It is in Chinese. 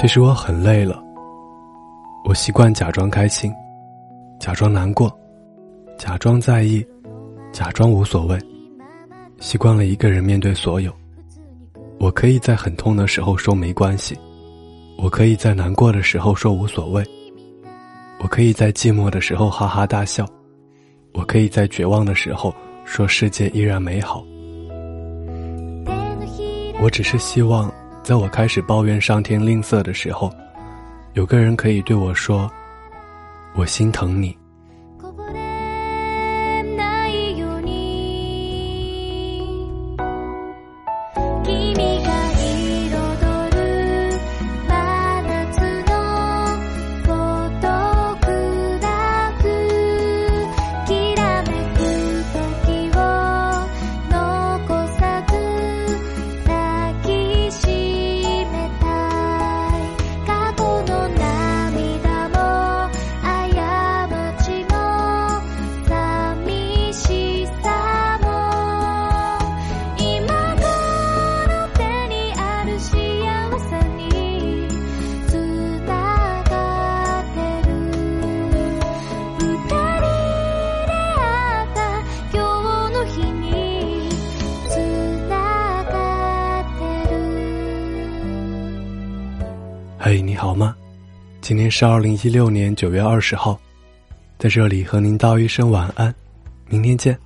其实我很累了，我习惯假装开心，假装难过，假装在意，假装无所谓，习惯了一个人面对所有。我可以在很痛的时候说没关系，我可以在难过的时候说无所谓，我可以在寂寞的时候哈哈大笑，我可以在绝望的时候说世界依然美好。我只是希望。在我开始抱怨上天吝啬的时候，有个人可以对我说：“我心疼你。”嘿，你好吗？今天是二零一六年九月二十号，在这里和您道一声晚安，明天见。